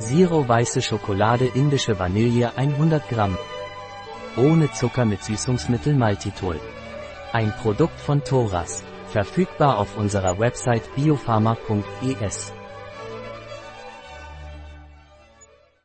Zero weiße Schokolade indische Vanille 100 Gramm. Ohne Zucker mit Süßungsmittel Maltitol. Ein Produkt von Thoras. Verfügbar auf unserer Website biopharma.es.